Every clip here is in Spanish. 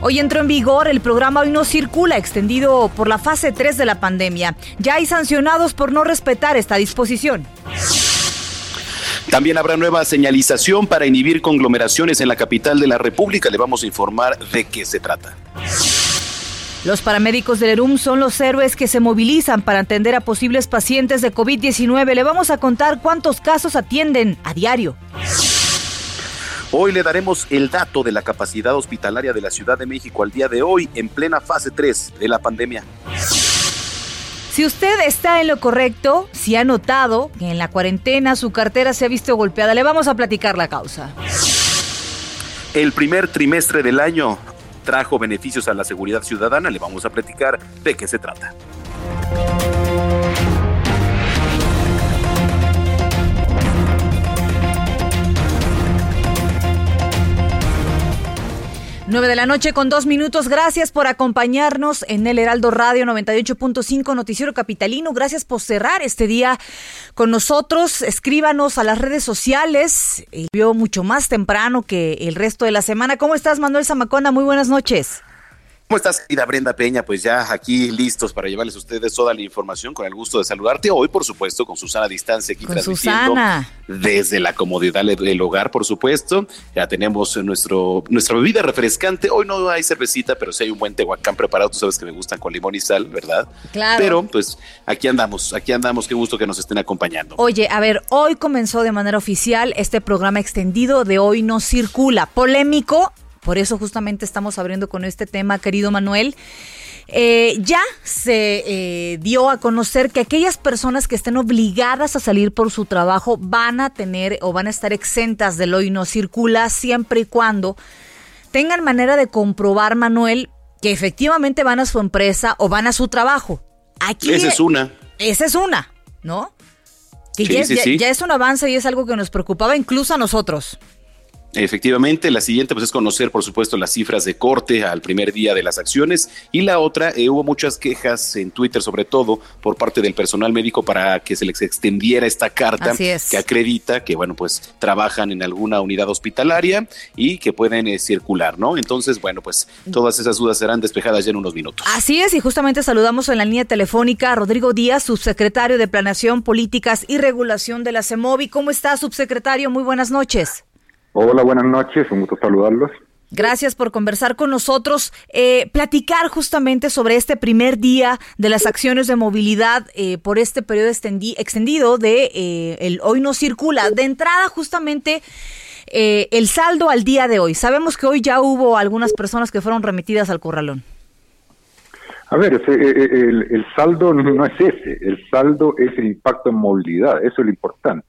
Hoy entró en vigor el programa Hoy no circula, extendido por la fase 3 de la pandemia. Ya hay sancionados por no respetar esta disposición. También habrá nueva señalización para inhibir conglomeraciones en la capital de la República. Le vamos a informar de qué se trata. Los paramédicos del ERUM son los héroes que se movilizan para atender a posibles pacientes de COVID-19. Le vamos a contar cuántos casos atienden a diario. Hoy le daremos el dato de la capacidad hospitalaria de la Ciudad de México al día de hoy en plena fase 3 de la pandemia. Si usted está en lo correcto, si ha notado que en la cuarentena su cartera se ha visto golpeada, le vamos a platicar la causa. El primer trimestre del año trajo beneficios a la seguridad ciudadana. Le vamos a platicar de qué se trata. 9 de la noche con dos minutos. Gracias por acompañarnos en el Heraldo Radio 98.5 Noticiero Capitalino. Gracias por cerrar este día con nosotros. Escríbanos a las redes sociales. Vio mucho más temprano que el resto de la semana. ¿Cómo estás, Manuel Zamacona? Muy buenas noches. ¿Cómo estás, querida Brenda Peña? Pues ya aquí listos para llevarles a ustedes toda la información con el gusto de saludarte. Hoy, por supuesto, con Susana Distancia aquí Con transmitiendo Susana. desde la comodidad del hogar, por supuesto. Ya tenemos nuestro, nuestra bebida refrescante. Hoy no hay cervecita, pero sí hay un buen tehuacán preparado. Tú sabes que me gustan con limón y sal, ¿verdad? Claro. Pero pues aquí andamos, aquí andamos. Qué gusto que nos estén acompañando. Oye, a ver, hoy comenzó de manera oficial este programa extendido de Hoy no circula. Polémico, por eso justamente estamos abriendo con este tema, querido Manuel. Eh, ya se eh, dio a conocer que aquellas personas que estén obligadas a salir por su trabajo van a tener o van a estar exentas del hoy no circula siempre y cuando tengan manera de comprobar, Manuel, que efectivamente van a su empresa o van a su trabajo. Aquí Esa es una. esa es una, ¿no? Que Sí, ya, sí, ya- sí. ya es un avance y es algo que nos preocupaba incluso a nosotros. Efectivamente, la siguiente pues es conocer, por supuesto, las cifras de corte al primer día de las acciones y la otra, eh, hubo muchas quejas en Twitter, sobre todo por parte del personal médico para que se les extendiera esta carta es. que acredita que, bueno, pues trabajan en alguna unidad hospitalaria y que pueden eh, circular, ¿no? Entonces, bueno, pues todas esas dudas serán despejadas ya en unos minutos. Así es, y justamente saludamos en la línea telefónica a Rodrigo Díaz, subsecretario de Planeación, Políticas y Regulación de la CEMOVI. ¿Cómo está, subsecretario? Muy buenas noches. Hola, buenas noches, un gusto saludarlos. Gracias por conversar con nosotros, eh, platicar justamente sobre este primer día de las acciones de movilidad eh, por este periodo extendi- extendido de eh, el hoy no circula. De entrada, justamente eh, el saldo al día de hoy. Sabemos que hoy ya hubo algunas personas que fueron remitidas al corralón. A ver, ese, eh, eh, el, el saldo no es ese, el saldo es el impacto en movilidad, eso es lo importante.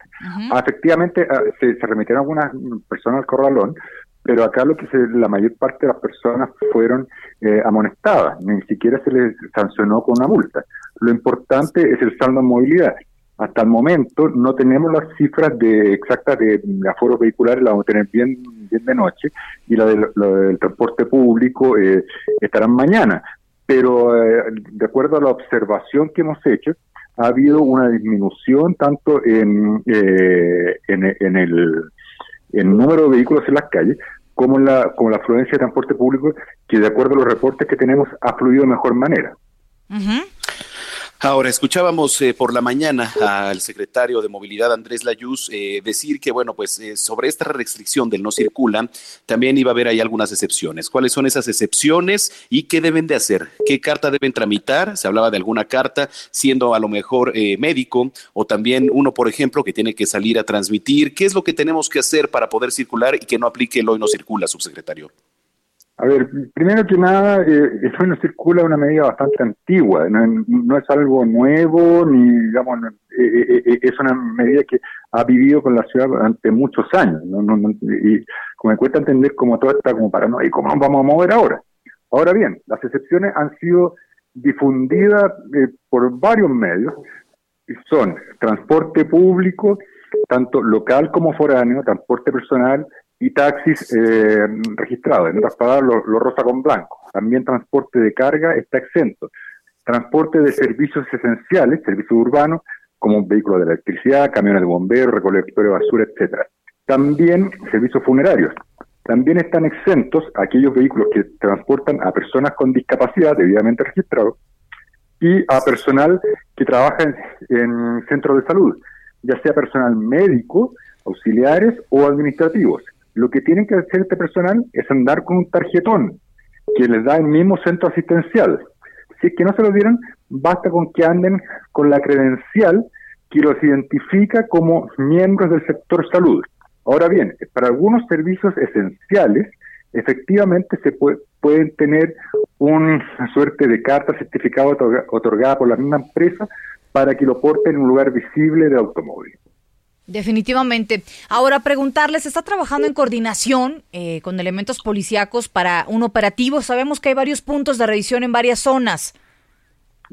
Ah, efectivamente, ah, se, se remitieron algunas personas al corralón, pero acá lo que se, la mayor parte de las personas fueron eh, amonestadas, ni siquiera se les sancionó con una multa. Lo importante es el saldo en movilidad. Hasta el momento no tenemos las cifras de exactas de, de aforos vehiculares, las vamos a tener bien, bien de noche, y la del, la del transporte público eh, estarán mañana. Pero eh, de acuerdo a la observación que hemos hecho, ha habido una disminución tanto en, eh, en, el, en número de vehículos en las calles como en la, como la afluencia de transporte público, que de acuerdo a los reportes que tenemos ha fluido de mejor manera. Ujú. Ahora, escuchábamos eh, por la mañana al secretario de Movilidad, Andrés Layuz, eh, decir que, bueno, pues eh, sobre esta restricción del no circula, también iba a haber ahí algunas excepciones. ¿Cuáles son esas excepciones y qué deben de hacer? ¿Qué carta deben tramitar? Se hablaba de alguna carta, siendo a lo mejor médico, o también uno, por ejemplo, que tiene que salir a transmitir. ¿Qué es lo que tenemos que hacer para poder circular y que no aplique el hoy no circula, subsecretario? A ver, primero que nada, eh, eso no circula una medida bastante antigua, no, es algo nuevo, ni digamos, eh, eh, es una medida que ha vivido con la ciudad durante muchos años, y como me cuesta entender cómo todo está como para no, y cómo nos vamos a mover ahora. Ahora bien, las excepciones han sido difundidas por varios medios, y son transporte público, tanto local como foráneo, transporte personal, y taxis eh, registrados, en otras palabras, lo, rosa con blanco. También transporte de carga está exento. Transporte de servicios esenciales, servicios urbanos, como vehículos de electricidad, camiones de bomberos, recolectores de basura, etcétera. También servicios funerarios. También están exentos aquellos vehículos que transportan a personas con discapacidad debidamente registrados y a personal que trabaja en centros de salud, ya sea personal médico, auxiliares o administrativos lo que tienen que hacer este personal es andar con un tarjetón que les da el mismo centro asistencial. Si es que no se lo dieron, basta con que anden con la credencial que los identifica como miembros del sector salud. Ahora bien, para algunos servicios esenciales, efectivamente se pueden tener una suerte de carta certificada otorgada por la misma empresa para que lo porten en un lugar visible del automóvil. Definitivamente. Ahora preguntarles, ¿está trabajando en coordinación eh, con elementos policíacos para un operativo? Sabemos que hay varios puntos de revisión en varias zonas.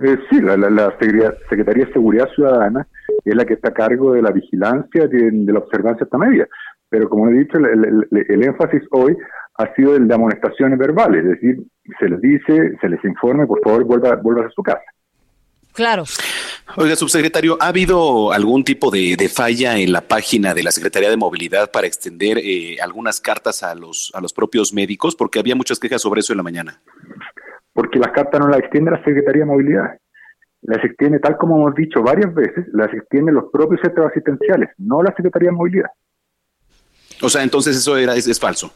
Eh, sí, la, Secretaría de Seguridad Ciudadana es la que está a cargo de la vigilancia, de, la observancia esta media. Pero como he dicho, el, énfasis hoy ha sido el de amonestaciones verbales, es decir, se les dice, se les informe, por favor, vuelva, vuelva a su casa. Claro. Oiga, subsecretario, ¿ha habido algún tipo de, falla en la página de la Secretaría de Movilidad para extender eh, algunas cartas a los, a los propios médicos? Porque había muchas quejas sobre eso en la mañana. Porque las cartas no las extiende la Secretaría de Movilidad. Las extiende, tal como hemos dicho varias veces, las extiende los propios centros asistenciales, no la Secretaría de Movilidad. O sea, entonces eso era, es falso.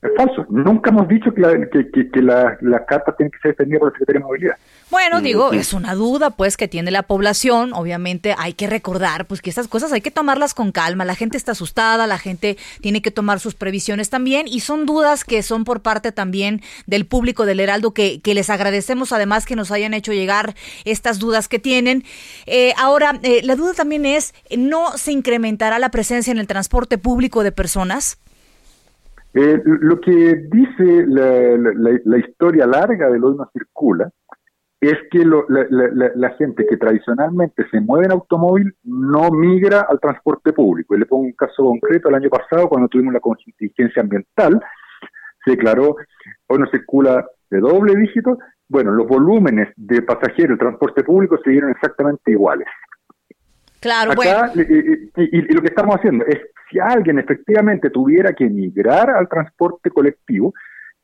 Es falso. Nunca hemos dicho que la, que, que, la, carta tiene que ser defendida por la Secretaría de Movilidad. Bueno, digo, es una duda pues que tiene la población. Obviamente hay que recordar pues que estas cosas hay que tomarlas con calma. La gente está asustada, la gente tiene que tomar sus previsiones también y son dudas que son por parte también del público del Heraldo que, que les agradecemos además que nos hayan hecho llegar estas dudas que tienen. Eh, ahora, eh, la duda también es, ¿no se incrementará la presencia en el transporte público de personas? Eh, lo que dice la, historia larga de lo no circula es que la, gente que tradicionalmente se mueve en automóvil no migra al transporte público. Y le pongo un caso concreto, el año pasado cuando tuvimos la contingencia ambiental, se declaró, hoy no circula de doble dígito, bueno, los volúmenes de pasajeros del transporte público siguieron exactamente iguales. Claro, bueno. y, lo que estamos haciendo es si alguien efectivamente tuviera que emigrar al transporte colectivo,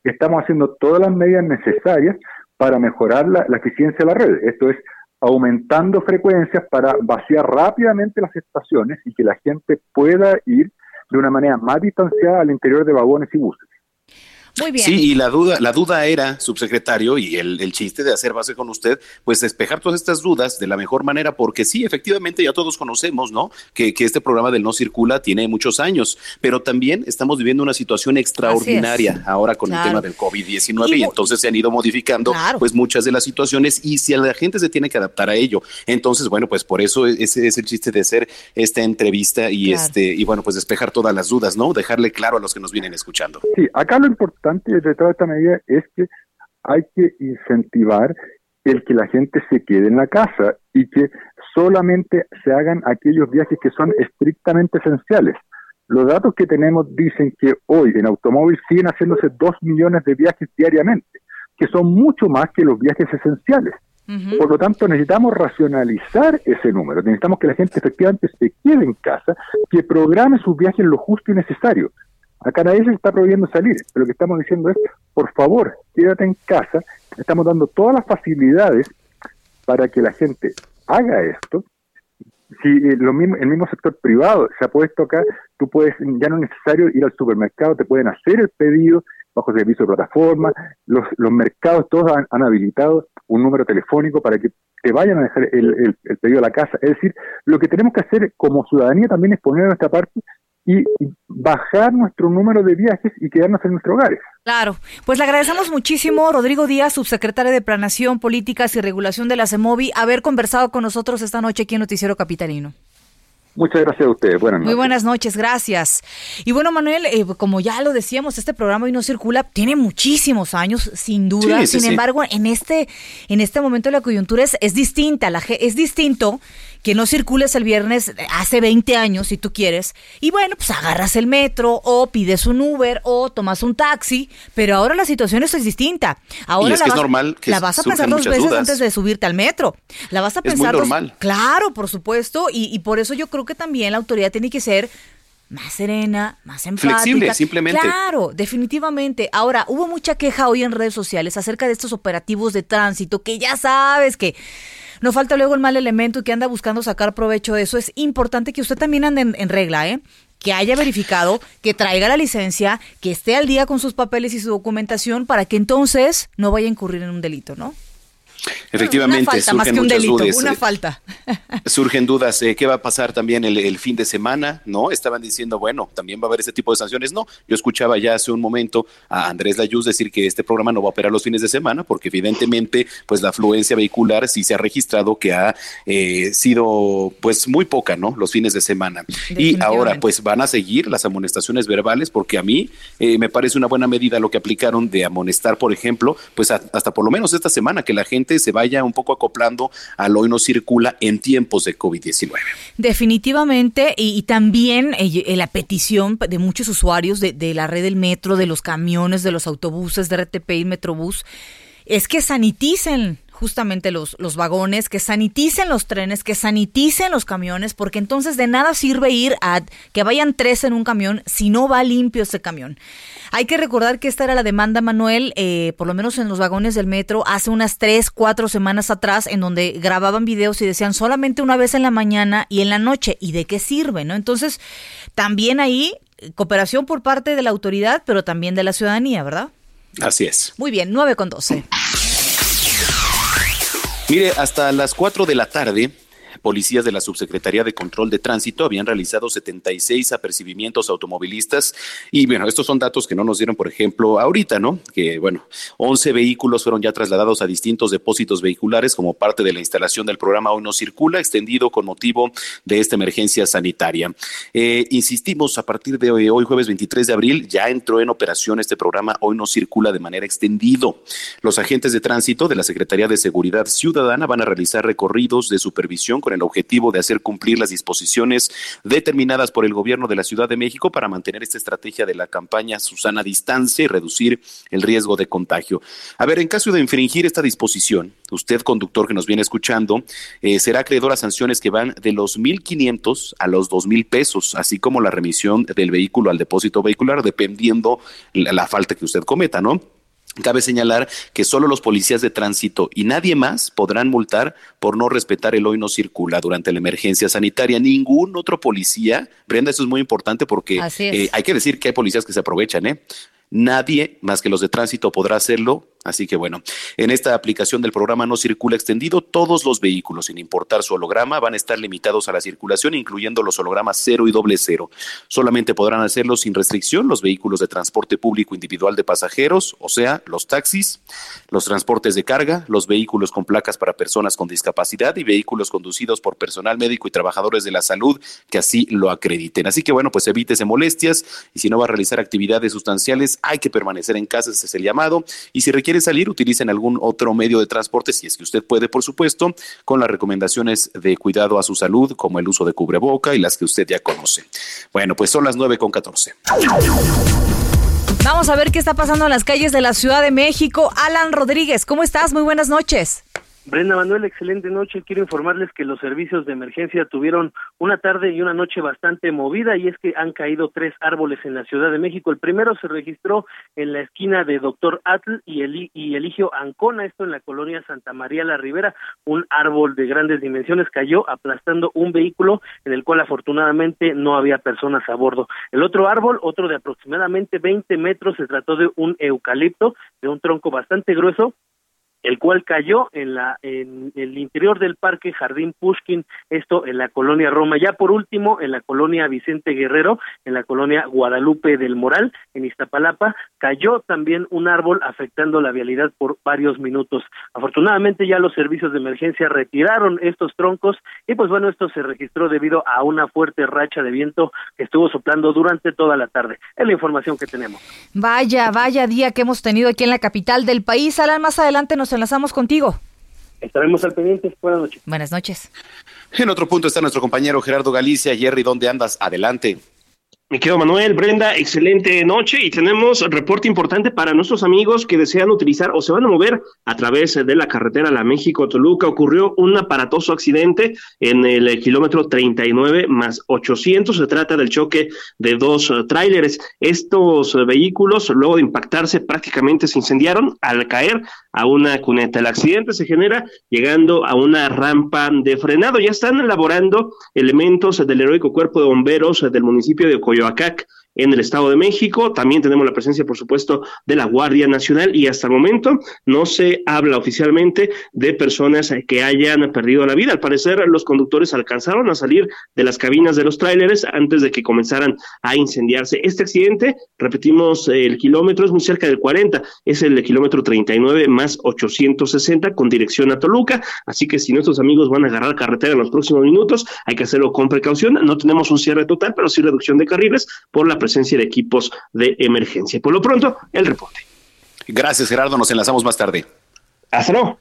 estamos haciendo todas las medidas necesarias para mejorar la, eficiencia de la red. Esto es aumentando frecuencias para vaciar rápidamente las estaciones y que la gente pueda ir de una manera más distanciada al interior de vagones y buses. Muy bien. Sí, y la duda, la duda era, subsecretario, y el, el, chiste de hacer base con usted, pues despejar todas estas dudas de la mejor manera, porque sí, efectivamente ya todos conocemos, ¿no? Que, que este programa del No Circula tiene muchos años, pero también estamos viviendo una situación extraordinaria ahora con el tema del COVID-19 y, entonces se han ido modificando pues muchas de las situaciones y si la gente se tiene que adaptar a ello. Entonces, bueno, pues por eso ese es el chiste de hacer esta entrevista y este y bueno, pues despejar todas las dudas, ¿no? Dejarle claro a los que nos vienen escuchando. Sí, acá lo importante importante detrás de esta medida es que hay que incentivar el que la gente se quede en la casa y que solamente se hagan aquellos viajes que son estrictamente esenciales. Los datos que tenemos dicen que hoy en automóvil siguen haciéndose dos millones de viajes diariamente, que son mucho más que los viajes esenciales. Por lo tanto, necesitamos racionalizar ese número. Necesitamos que la gente efectivamente se quede en casa, que programe sus viajes lo justo y necesario. Acá nadie se está prohibiendo salir, pero lo que estamos diciendo es, por favor, quédate en casa, estamos dando todas las facilidades para que la gente haga esto, si eh, lo mismo, el mismo sector privado se ha puesto acá, tú puedes, ya no es necesario ir al supermercado, te pueden hacer el pedido bajo servicio de plataforma, los, mercados todos han, habilitado un número telefónico para que te vayan a dejar el, pedido a la casa. Es decir, lo que tenemos que hacer como ciudadanía también es poner nuestra parte y bajar nuestro número de viajes y quedarnos en nuestros hogares. Claro, pues le agradecemos muchísimo, Rodrigo Díaz, subsecretario de Planación, Políticas y Regulación de la CEMOVI, haber conversado con nosotros esta noche aquí en Noticiero Capitalino. Muchas gracias a ustedes. Buenas noches. Muy buenas noches, gracias. Y bueno, Manuel, eh, como ya lo decíamos, este programa hoy no circula, tiene muchísimos años, sin duda. sin embargo, en este, en este momento la coyuntura es, es distinta, la, es distinto que no circules el viernes hace 20 años, si tú quieres, y bueno, pues agarras el metro o pides un Uber o tomas un taxi, pero ahora la situación es distinta. Ahora es la, que vas, es normal que la vas a pensar dos veces antes de subirte al metro. La vas a pensar. Es normal. claro, por supuesto, y, y por eso yo creo que también la autoridad tiene que ser más serena, más empática. Flexible, simplemente. Claro, definitivamente. Ahora, hubo mucha queja hoy en redes sociales acerca de estos operativos de tránsito que ya sabes que no falta luego el mal elemento que anda buscando sacar provecho de eso. Es importante que usted también ande en, regla, ¿eh? que haya verificado, que traiga la licencia, que esté al día con sus papeles y su documentación para que entonces no vaya a incurrir en un delito, ¿no? Efectivamente, una falta, más que un delito, Una eh, falta. surgen dudas, eh, ¿qué va a pasar también el, fin de semana? ¿No? Estaban diciendo, bueno, también va a haber este tipo de sanciones. No, yo escuchaba ya hace un momento a Andrés Layuz decir que este programa no va a operar los fines de semana, porque evidentemente, pues la afluencia vehicular sí se ha registrado que ha eh, sido, pues, muy poca, ¿no? Los fines de semana. Y ahora, pues, van a seguir las amonestaciones verbales, porque a mí me parece una buena medida lo que aplicaron de amonestar, por ejemplo, pues hasta por lo menos esta semana, que la gente se vaya un poco acoplando al hoy no circula en tiempos de COVID-19. Definitivamente, y, también eh, eh, la petición de muchos usuarios de, de la red del metro, de los camiones, de los autobuses, de RTP y Metrobús, es que saniticen justamente los, los vagones, que saniticen los trenes, que saniticen los camiones, porque entonces de nada sirve ir a que vayan tres en un camión si no va limpio ese camión. Hay que recordar que esta era la demanda, Manuel, eh, por lo menos en los vagones del metro, hace unas tres, cuatro semanas atrás, en donde grababan videos y decían solamente una vez en la mañana y en la noche. ¿Y de qué sirve? ¿no? Entonces, también ahí cooperación por parte de la autoridad, pero también de la ciudadanía, ¿verdad? Así es. Muy bien, 9 con 12. Mire, hasta las 4 de la tarde policías de la Subsecretaría de Control de Tránsito habían realizado 76 apercibimientos automovilistas y bueno, estos son datos que no nos dieron, por ejemplo, ahorita, ¿no? Que bueno, 11 vehículos fueron ya trasladados a distintos depósitos vehiculares como parte de la instalación del programa Hoy no circula, extendido con motivo de esta emergencia sanitaria. Eh, insistimos, a partir de hoy, hoy, jueves 23 de abril, ya entró en operación este programa Hoy no circula de manera extendido. Los agentes de tránsito de la Secretaría de Seguridad Ciudadana van a realizar recorridos de supervisión con el objetivo de hacer cumplir las disposiciones determinadas por el gobierno de la Ciudad de México para mantener esta estrategia de la campaña Susana Distancia y reducir el riesgo de contagio. A ver, en caso de infringir esta disposición, usted, conductor que nos viene escuchando, eh, será acreedor a sanciones que van de los 1.500 a los 2.000 pesos, así como la remisión del vehículo al depósito vehicular, dependiendo la falta que usted cometa, ¿no? Cabe señalar que solo los policías de tránsito y nadie más podrán multar por no respetar el hoy no circula durante la emergencia sanitaria. Ningún otro policía, Brenda, eso es muy importante porque eh, hay que decir que hay policías que se aprovechan, ¿eh? Nadie más que los de tránsito podrá hacerlo Así que bueno, en esta aplicación del programa No Circula Extendido, todos los vehículos, sin importar su holograma, van a estar limitados a la circulación, incluyendo los hologramas cero y doble cero. Solamente podrán hacerlo sin restricción los vehículos de transporte público individual de pasajeros, o sea, los taxis, los transportes de carga, los vehículos con placas para personas con discapacidad y vehículos conducidos por personal médico y trabajadores de la salud que así lo acrediten. Así que bueno, pues evítese molestias y si no va a realizar actividades sustanciales, hay que permanecer en casa, ese es el llamado. Y si requiere salir, utilicen algún otro medio de transporte, si es que usted puede, por supuesto, con las recomendaciones de cuidado a su salud, como el uso de cubreboca y las que usted ya conoce. Bueno, pues son las 9 con 14. Vamos a ver qué está pasando en las calles de la Ciudad de México. Alan Rodríguez, ¿cómo estás? Muy buenas noches. Brenda Manuel, excelente noche. Quiero informarles que los servicios de emergencia tuvieron una tarde y una noche bastante movida y es que han caído tres árboles en la Ciudad de México. El primero se registró en la esquina de Doctor Atl y, el, y Eligio Ancona, esto en la colonia Santa María la Ribera. Un árbol de grandes dimensiones cayó aplastando un vehículo en el cual afortunadamente no había personas a bordo. El otro árbol, otro de aproximadamente 20 metros, se trató de un eucalipto de un tronco bastante grueso el cual cayó en la en el interior del parque Jardín Pushkin, esto en la colonia Roma. Ya por último, en la colonia Vicente Guerrero, en la colonia Guadalupe del Moral, en Iztapalapa, cayó también un árbol afectando la vialidad por varios minutos. Afortunadamente ya los servicios de emergencia retiraron estos troncos y pues bueno, esto se registró debido a una fuerte racha de viento que estuvo soplando durante toda la tarde. Es la información que tenemos. Vaya, vaya día que hemos tenido aquí en la capital del país. Alan, más adelante nos enlazamos contigo. Estaremos al pendiente. Buenas noches. Buenas noches. En otro punto está nuestro compañero Gerardo Galicia. Jerry, ¿dónde andas? Adelante. Mi querido Manuel, Brenda, excelente noche y tenemos reporte importante para nuestros amigos que desean utilizar o se van a mover a través de la carretera La México-Toluca. Ocurrió un aparatoso accidente en el kilómetro 39 más 800. Se trata del choque de dos tráileres. Estos vehículos, luego de impactarse, prácticamente se incendiaron al caer a una cuneta. El accidente se genera llegando a una rampa de frenado. Ya están elaborando elementos del heroico cuerpo de bomberos del municipio de Kerouac-ek, en el Estado de México. También tenemos la presencia, por supuesto, de la Guardia Nacional y hasta el momento no se habla oficialmente de personas que hayan perdido la vida. Al parecer, los conductores alcanzaron a salir de las cabinas de los tráileres antes de que comenzaran a incendiarse. Este accidente, repetimos, el kilómetro es muy cerca del 40, es el kilómetro 39 más 860 con dirección a Toluca. Así que si nuestros amigos van a agarrar carretera en los próximos minutos, hay que hacerlo con precaución. No tenemos un cierre total, pero sí reducción de carriles por la presencia de equipos de emergencia. Por lo pronto, el reporte. Gracias, Gerardo. Nos enlazamos más tarde. Hasta luego.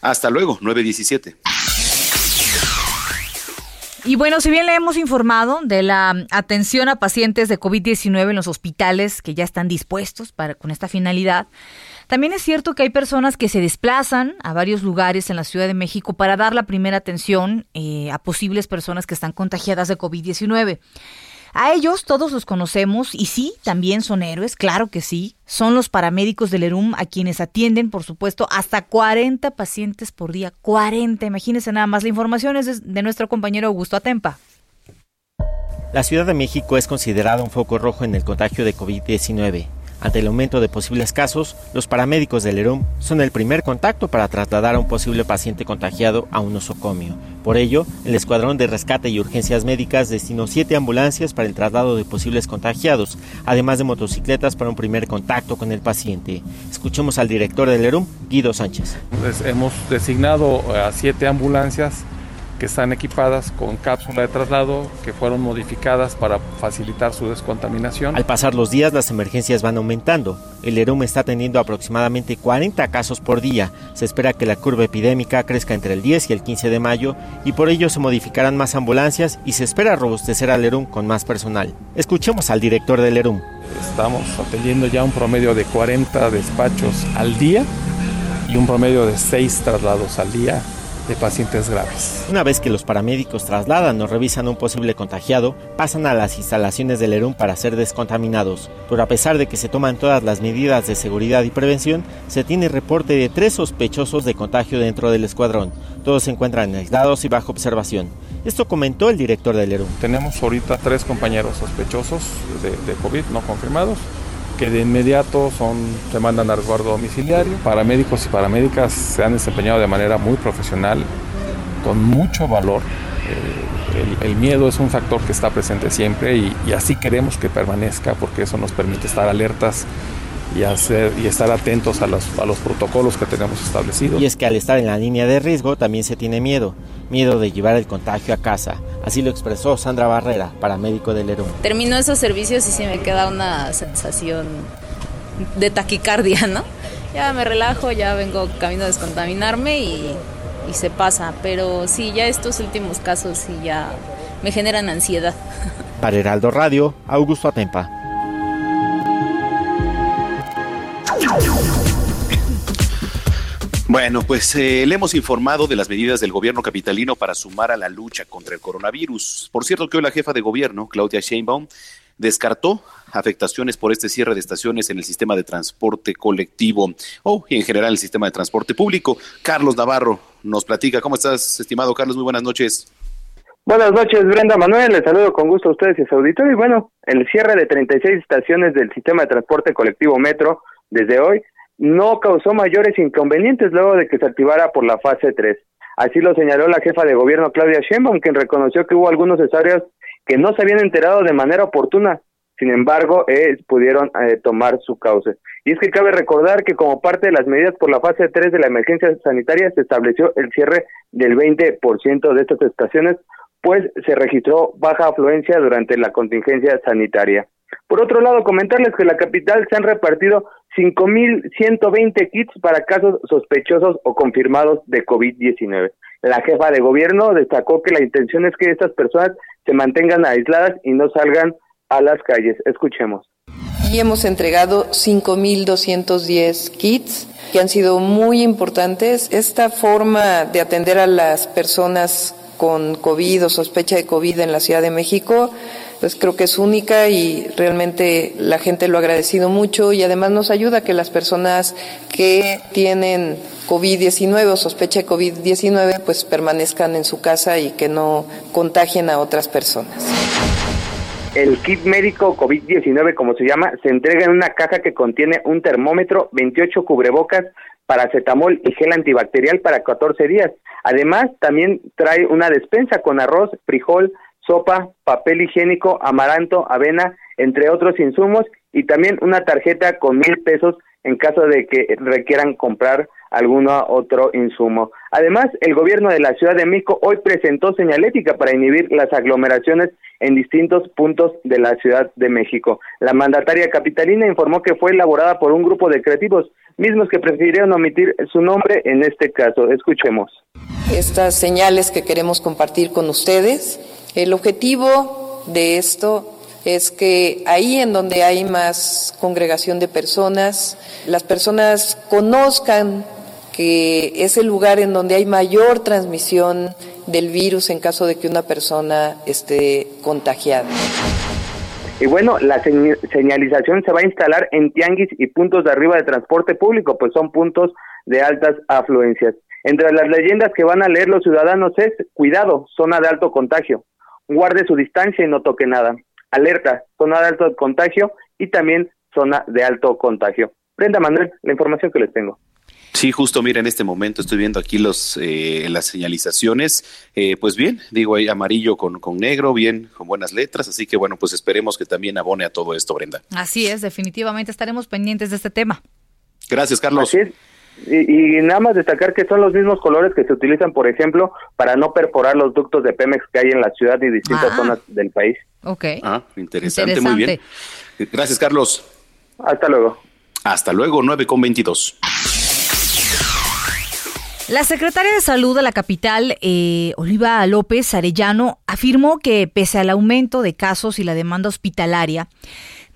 Hasta luego, 917. Y bueno, si bien le hemos informado de la atención a pacientes de COVID-19 en los hospitales que ya están dispuestos para con esta finalidad, también es cierto que hay personas que se desplazan a varios lugares en la Ciudad de México para dar la primera atención eh, a posibles personas que están contagiadas de COVID-19. A ellos todos los conocemos y sí, también son héroes, claro que sí. Son los paramédicos del ERUM a quienes atienden, por supuesto, hasta 40 pacientes por día. 40, imagínense nada más. La información es de nuestro compañero Augusto Atempa. La Ciudad de México es considerada un foco rojo en el contagio de COVID-19. Ante el aumento de posibles casos, los paramédicos del ERUM son el primer contacto para trasladar a un posible paciente contagiado a un nosocomio. Por ello, el Escuadrón de Rescate y Urgencias Médicas destinó siete ambulancias para el traslado de posibles contagiados, además de motocicletas para un primer contacto con el paciente. Escuchemos al director del ERUM, Guido Sánchez. Pues hemos designado a siete ambulancias que están equipadas con cápsula de traslado que fueron modificadas para facilitar su descontaminación. Al pasar los días las emergencias van aumentando. El ERUM está teniendo aproximadamente 40 casos por día. Se espera que la curva epidémica crezca entre el 10 y el 15 de mayo y por ello se modificarán más ambulancias y se espera robustecer al ERUM con más personal. Escuchemos al director del ERUM. Estamos atendiendo ya un promedio de 40 despachos al día y un promedio de 6 traslados al día de pacientes graves. Una vez que los paramédicos trasladan o revisan un posible contagiado, pasan a las instalaciones del ERUM para ser descontaminados. Pero a pesar de que se toman todas las medidas de seguridad y prevención, se tiene reporte de tres sospechosos de contagio dentro del escuadrón. Todos se encuentran aislados y bajo observación. Esto comentó el director del ERUM. Tenemos ahorita tres compañeros sospechosos de, de COVID no confirmados que de inmediato son, se mandan a resguardo domiciliario. Paramédicos y paramédicas se han desempeñado de manera muy profesional, con mucho valor. Eh, el, miedo es un factor que está presente siempre y, así queremos que permanezca porque eso nos permite estar alertas y, hacer, y estar atentos a los, a los protocolos que tenemos establecidos. Y es que al estar en la línea de riesgo también se tiene miedo, miedo de llevar el contagio a casa. Así lo expresó Sandra Barrera, paramédico del ERUM. Termino esos servicios y se me queda una sensación de taquicardia, ¿no? Ya me relajo, ya vengo camino a descontaminarme y, y se pasa. Pero sí, ya estos últimos casos sí ya me generan ansiedad. Para Heraldo Radio, Augusto Atempa. Bueno, pues eh, le hemos informado de las medidas del gobierno capitalino para sumar a la lucha contra el coronavirus. Por cierto, que hoy la jefa de gobierno, Claudia Sheinbaum, descartó afectaciones por este cierre de estaciones en el sistema de transporte colectivo o en general el sistema de transporte público. Carlos Navarro nos platica. ¿Cómo estás, estimado Carlos? Muy buenas noches. Buenas noches, Brenda Manuel. Les saludo con gusto a ustedes y a su auditorio. Y bueno, el cierre de 36 estaciones del sistema de transporte colectivo Metro desde hoy no causó mayores inconvenientes luego de que se activara por la fase 3. Así lo señaló la jefa de gobierno Claudia Sheinbaum, quien reconoció que hubo algunos usuarios que no se habían enterado de manera oportuna, sin embargo, eh, pudieron eh, tomar su cauce. Y es que cabe recordar que como parte de las medidas por la fase 3 de la emergencia sanitaria se estableció el cierre del 20% de estas estaciones, pues se registró baja afluencia durante la contingencia sanitaria. Por otro lado, comentarles que la capital se han repartido 5.120 kits para casos sospechosos o confirmados de COVID-19. La jefa de gobierno destacó que la intención es que estas personas se mantengan aisladas y no salgan a las calles. Escuchemos. Y hemos entregado 5.210 kits que han sido muy importantes. Esta forma de atender a las personas con COVID o sospecha de COVID en la Ciudad de México, pues creo que es única y realmente la gente lo ha agradecido mucho y además nos ayuda que las personas que tienen COVID-19 o sospecha de COVID-19 pues permanezcan en su casa y que no contagien a otras personas. El kit médico COVID-19, como se llama, se entrega en una caja que contiene un termómetro, 28 cubrebocas, paracetamol y gel antibacterial para 14 días. Además, también trae una despensa con arroz, frijol, sopa, papel higiénico, amaranto, avena, entre otros insumos, y también una tarjeta con mil pesos en caso de que requieran comprar algún otro insumo. Además, el gobierno de la Ciudad de México hoy presentó señalética para inhibir las aglomeraciones en distintos puntos de la Ciudad de México. La mandataria capitalina informó que fue elaborada por un grupo de creativos, mismos que prefirieron omitir su nombre en este caso. Escuchemos. Estas señales que queremos compartir con ustedes, el objetivo de esto es que ahí en donde hay más congregación de personas, las personas conozcan que es el lugar en donde hay mayor transmisión del virus en caso de que una persona esté contagiada. Y bueno, la señalización se va a instalar en tianguis y puntos de arriba de transporte público, pues son puntos de altas afluencias. Entre las leyendas que van a leer los ciudadanos es, cuidado, zona de alto contagio, guarde su distancia y no toque nada, alerta, zona de alto contagio y también zona de alto contagio. Brenda Manuel, la información que les tengo. Sí, justo, mira, en este momento estoy viendo aquí los eh, las señalizaciones. Eh, pues bien, digo ahí amarillo con, con negro, bien, con buenas letras. Así que bueno, pues esperemos que también abone a todo esto, Brenda. Así es, definitivamente estaremos pendientes de este tema. Gracias, Carlos. Y, nada más destacar que son los mismos colores que se utilizan, por ejemplo, para no perforar los ductos de Pemex que hay en la ciudad y distintas ah. zonas del país. Ok. Ah, interesante, muy bien. Gracias, Carlos. Hasta luego. Hasta luego, 9 con 22. La secretaria de Salud de la capital, eh, Oliva López Arellano, afirmó que pese al aumento de casos y la demanda hospitalaria,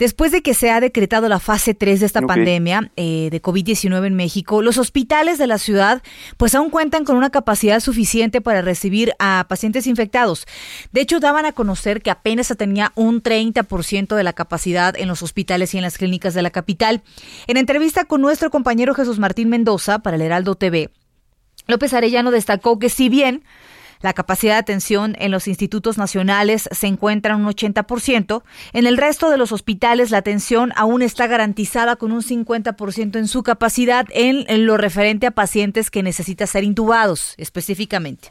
Después de que se ha decretado la fase 3 de esta pandemia eh, de COVID-19 en México, los hospitales de la ciudad pues aún cuentan con una capacidad suficiente para recibir a pacientes infectados. De hecho, daban a conocer que apenas se tenía un 30% de la capacidad en los hospitales y en las clínicas de la capital. En entrevista con nuestro compañero Jesús Martín Mendoza para el Heraldo TV, López Arellano destacó que si bien la capacidad de atención en los institutos nacionales se encuentra en un 80%. En el resto de los hospitales la atención aún está garantizada con un 50% en su capacidad en lo referente a pacientes que necesitan ser intubados específicamente.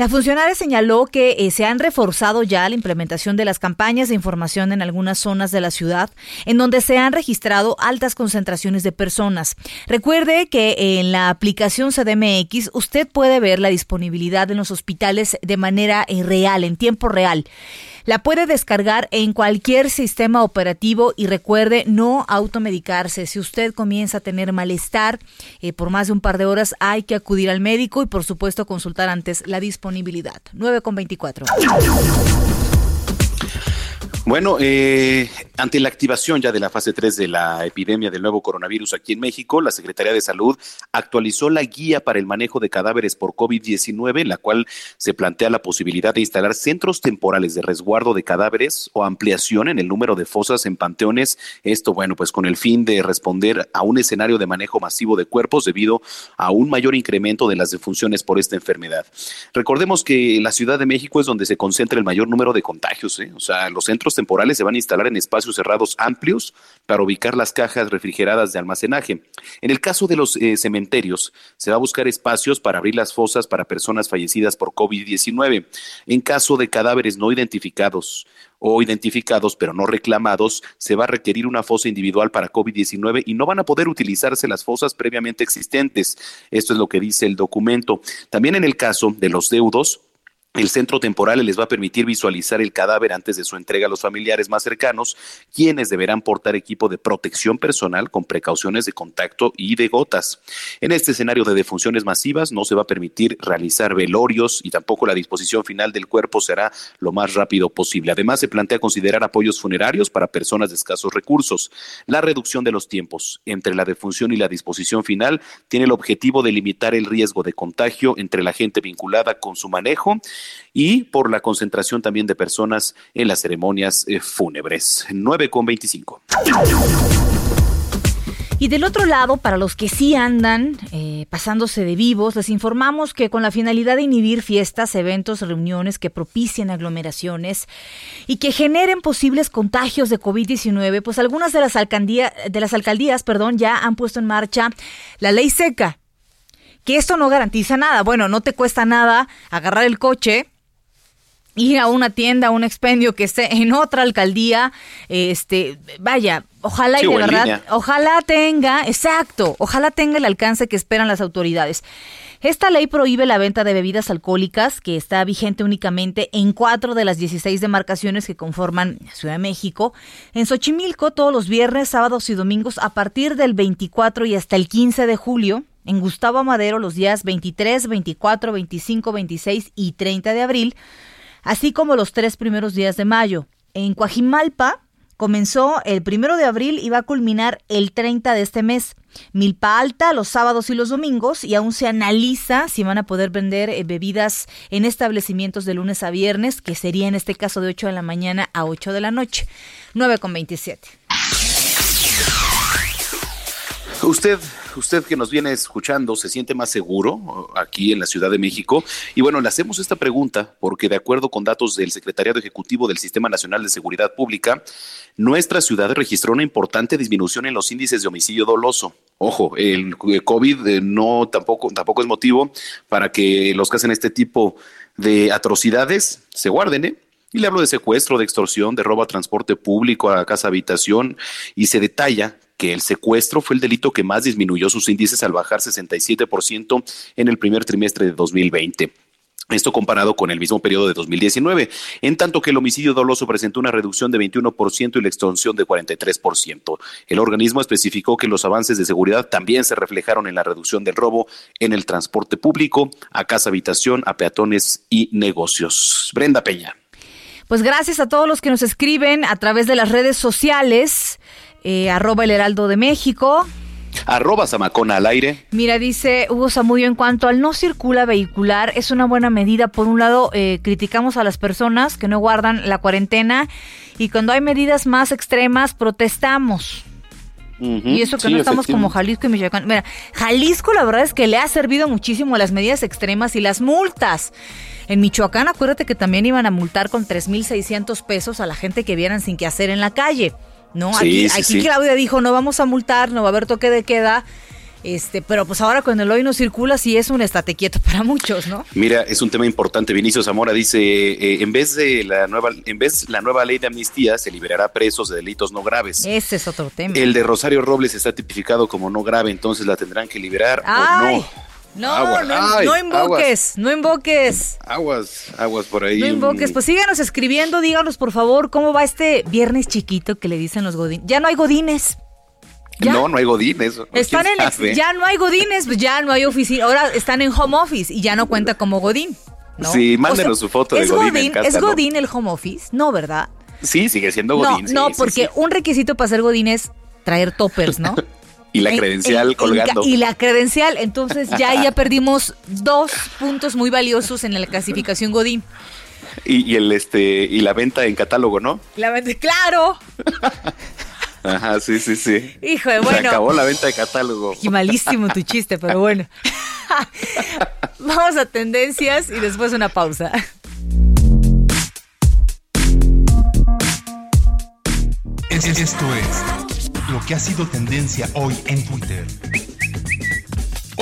La funcionaria señaló que eh, se han reforzado ya la implementación de las campañas de información en algunas zonas de la ciudad, en donde se han registrado altas concentraciones de personas. Recuerde que en la aplicación CDMX usted puede ver la disponibilidad en los hospitales de manera eh, real, en tiempo real. La puede descargar en cualquier sistema operativo y recuerde no automedicarse. Si usted comienza a tener malestar eh, por más de un par de horas, hay que acudir al médico y por supuesto consultar antes la disponibilidad. 9 con 24. Bueno, eh, ante la activación ya de la fase 3 de la epidemia del nuevo coronavirus aquí en México, la Secretaría de Salud actualizó la guía para el manejo de cadáveres por COVID-19, en la cual se plantea la posibilidad de instalar centros temporales de resguardo de cadáveres o ampliación en el número de fosas en panteones. Esto, bueno, pues con el fin de responder a un escenario de manejo masivo de cuerpos debido a un mayor incremento de las defunciones por esta enfermedad. Recordemos que la Ciudad de México es donde se concentra el mayor número de contagios, ¿eh? o sea, los centros temporales se van a instalar en espacios cerrados amplios para ubicar las cajas refrigeradas de almacenaje. En el caso de los eh, cementerios, se va a buscar espacios para abrir las fosas para personas fallecidas por COVID-19. En caso de cadáveres no identificados o identificados pero no reclamados, se va a requerir una fosa individual para COVID-19 y no van a poder utilizarse las fosas previamente existentes. Esto es lo que dice el documento. También en el caso de los deudos, el centro temporal les va a permitir visualizar el cadáver antes de su entrega a los familiares más cercanos, quienes deberán portar equipo de protección personal con precauciones de contacto y de gotas. En este escenario de defunciones masivas no se va a permitir realizar velorios y tampoco la disposición final del cuerpo será lo más rápido posible. Además, se plantea considerar apoyos funerarios para personas de escasos recursos. La reducción de los tiempos entre la defunción y la disposición final tiene el objetivo de limitar el riesgo de contagio entre la gente vinculada con su manejo y por la concentración también de personas en las ceremonias eh, fúnebres. 9 con 25. Y del otro lado, para los que sí andan eh, pasándose de vivos, les informamos que con la finalidad de inhibir fiestas, eventos, reuniones que propicien aglomeraciones y que generen posibles contagios de COVID-19, pues algunas de las, alcaldías, de las alcaldías perdón, ya han puesto en marcha la ley seca, que esto no garantiza nada. Bueno, no te cuesta nada agarrar el coche, ir a una tienda, a un expendio que esté en otra alcaldía, este, vaya, ojalá y de verdad, ojalá tenga, exacto, ojalá tenga el alcance que esperan las autoridades. Esta ley prohíbe la venta de bebidas alcohólicas, que está vigente únicamente en cuatro de las 16 demarcaciones que conforman Ciudad de México. En Xochimilco, todos los viernes, sábados y domingos, a partir del 24 y hasta el 15 de julio en Gustavo Madero los días 23, 24, 25, 26 y 30 de abril, así como los tres primeros días de mayo. En Coajimalpa comenzó el primero de abril y va a culminar el 30 de este mes. Milpa Alta los sábados y los domingos y aún se analiza si van a poder vender eh, bebidas en establecimientos de lunes a viernes, que sería en este caso de 8 de la mañana a 8 de la noche. 9 con 27. Usted usted que nos viene escuchando se siente más seguro aquí en la Ciudad de México. Y bueno, le hacemos esta pregunta porque de acuerdo con datos del Secretariado Ejecutivo del Sistema Nacional de Seguridad Pública, nuestra ciudad registró una importante disminución en los índices de homicidio doloso. Ojo, el COVID eh, no tampoco, tampoco es motivo para que los que hacen este tipo de atrocidades se guarden, ¿eh? Y le hablo de secuestro, de extorsión, de robo a transporte público, a casa habitación, y se detalla que el secuestro fue el delito que más disminuyó sus índices al bajar 67% en el primer trimestre de 2020. Esto comparado con el mismo periodo de 2019, en tanto que el homicidio doloso presentó una reducción de 21% y la extorsión de 43%. El organismo especificó que los avances de seguridad también se reflejaron en la reducción del robo en el transporte público, a casa habitación, a peatones y negocios. Brenda Peña. Pues gracias a todos los que nos escriben a través de las redes sociales eh, arroba el Heraldo de México. Arroba Zamacona al aire. Mira, dice Hugo Zamudio, en cuanto al no circula vehicular, es una buena medida. Por un lado, eh, criticamos a las personas que no guardan la cuarentena y cuando hay medidas más extremas, protestamos. y eso que no estamos como Jalisco y Michoacán. Mira, Jalisco la verdad es que le ha servido muchísimo las medidas extremas y las multas. En Michoacán, acuérdate que también iban a multar con 3.600 pesos a la gente que vieran sin qué hacer en la calle. ¿No? aquí, Claudia dijo, no vamos a multar, no va a haber toque de queda. Este, pero pues ahora con el hoy no circula, sí es un estate quieto para muchos, ¿no? Mira, es un tema importante. Vinicio Zamora dice, eh, en vez de la nueva, en vez la nueva ley de amnistía, se liberará presos de delitos no graves. Ese es otro tema. El de Rosario Robles está tipificado como no grave, entonces la tendrán que liberar o no. No, no, invoques, no invoques. Aguas, aguas por ahí. No invoques, pues síganos escribiendo, díganos por favor cómo va este viernes chiquito que le dicen los godines. Ya no hay godines. No, no hay godines. Están en ya no hay godines, pues ya no hay oficina. Ahora están en home office y ya no cuenta como godín. Sí, mándenos su foto de ¿es godín. ¿Es godín el home office? No, ¿verdad? Sí, sigue siendo Godín. No, no, porque un requisito para ser Godín es traer toppers, ¿no? y la credencial colgando. y la credencial, entonces ya ya perdimos dos puntos muy valiosos en la clasificación Godín. Y, el este y la venta en catálogo, ¿no? La venta, claro. Ajá, sí, sí, sí. Hijo de bueno. Se acabó la venta de catálogo. Y malísimo tu chiste, pero bueno. Vamos a tendencias y después una pausa. Esto es lo que ha sido tendencia hoy en Twitter.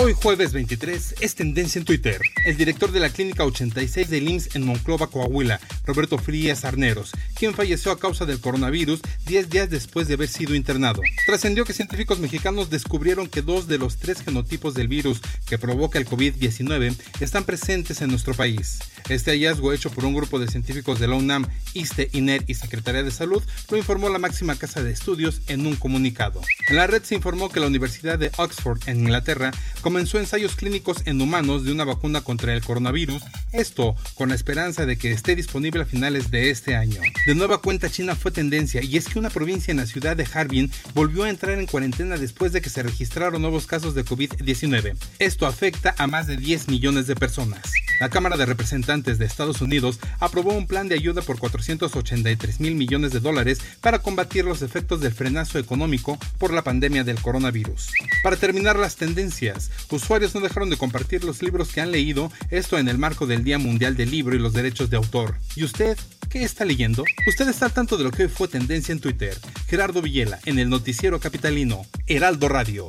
Hoy jueves 23 es tendencia en Twitter. El director de la Clínica 86 de IMSS en Monclova, Coahuila, Roberto Frías Arneros, quien falleció a causa del coronavirus 10 días después de haber sido internado. Trascendió que científicos mexicanos descubrieron que dos de los tres genotipos del virus que provoca el COVID-19 están presentes en nuestro país. Este hallazgo hecho por un grupo de científicos de la UNAM, ISTE, INER y Secretaría de Salud lo informó la máxima casa de estudios en un comunicado. En la red se informó que la Universidad de Oxford en Inglaterra comenzó ensayos clínicos en humanos de una vacuna contra el coronavirus, esto con la esperanza de que esté disponible a finales de este año. De nueva cuenta China fue tendencia y es que una provincia en la ciudad de Harbin volvió a entrar en cuarentena después de que se registraron nuevos casos de COVID-19. Esto afecta a más de 10 millones de personas. La Cámara de Representantes de Estados Unidos aprobó un plan de ayuda por 483 mil millones de dólares para combatir los efectos del frenazo económico por la pandemia del coronavirus. Para terminar las tendencias, Usuarios no dejaron de compartir los libros que han leído, esto en el marco del Día Mundial del Libro y los Derechos de Autor. ¿Y usted qué está leyendo? Usted está al tanto de lo que hoy fue tendencia en Twitter. Gerardo Villela, en el noticiero capitalino, Heraldo Radio.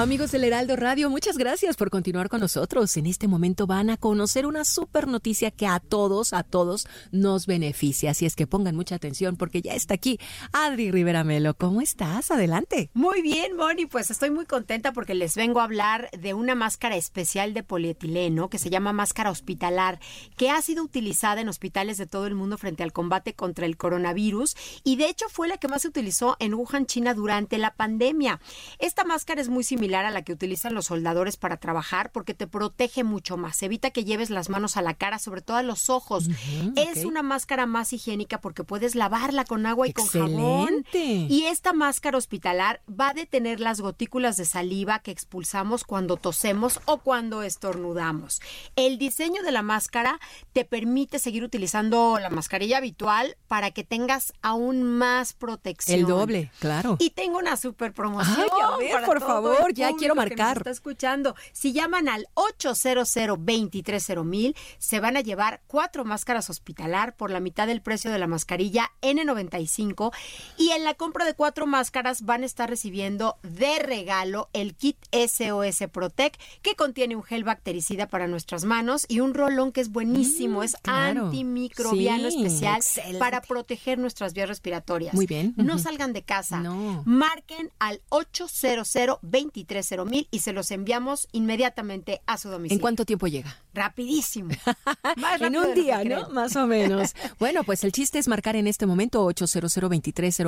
Amigos del Heraldo Radio, muchas gracias por continuar con nosotros. En este momento van a conocer una super noticia que a todos, a todos nos beneficia. Así es que pongan mucha atención porque ya está aquí Adri Rivera Melo. ¿Cómo estás? Adelante. Muy bien, Moni. Pues estoy muy contenta porque les vengo a hablar de una máscara especial de polietileno que se llama máscara hospitalar, que ha sido utilizada en hospitales de todo el mundo frente al combate contra el coronavirus y de hecho fue la que más se utilizó en Wuhan, China durante la pandemia. Esta máscara es muy similar a la que utilizan los soldadores para trabajar porque te protege mucho más. Evita que lleves las manos a la cara, sobre todo a los ojos. es una máscara más higiénica porque puedes lavarla con agua y con jabón. Y esta máscara hospitalar va a detener las gotículas de saliva que expulsamos cuando tosemos o cuando estornudamos. El diseño de la máscara te permite seguir utilizando la mascarilla habitual para que tengas aún más protección. El doble, claro. Y tengo una super promoción. Ay, por favor, ya quiero marcar. está escuchando. Si llaman al 800 230 se van a llevar cuatro máscaras hospitalar por la mitad del precio de la mascarilla N95 y en la compra de cuatro máscaras van a estar recibiendo de regalo el kit SOS Protect que contiene un gel bactericida para nuestras manos y un rolón que es buenísimo, mm, es antimicrobiano especial para proteger nuestras vías respiratorias. Muy bien. No salgan de casa. No. Marquen al 800 23 mil y se los enviamos inmediatamente a su domicilio. ¿En cuánto tiempo llega? Rapidísimo. en un día, ¿no? Más o menos. bueno, pues el chiste es marcar en este momento 800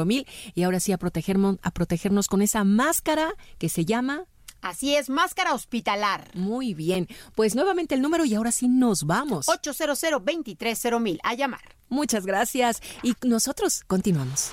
mil y ahora sí a protegernos, a protegernos con esa máscara que se llama Así es, máscara hospitalar. Muy bien. Pues nuevamente el número y ahora sí nos vamos. 800 mil a llamar. Muchas gracias y nosotros continuamos.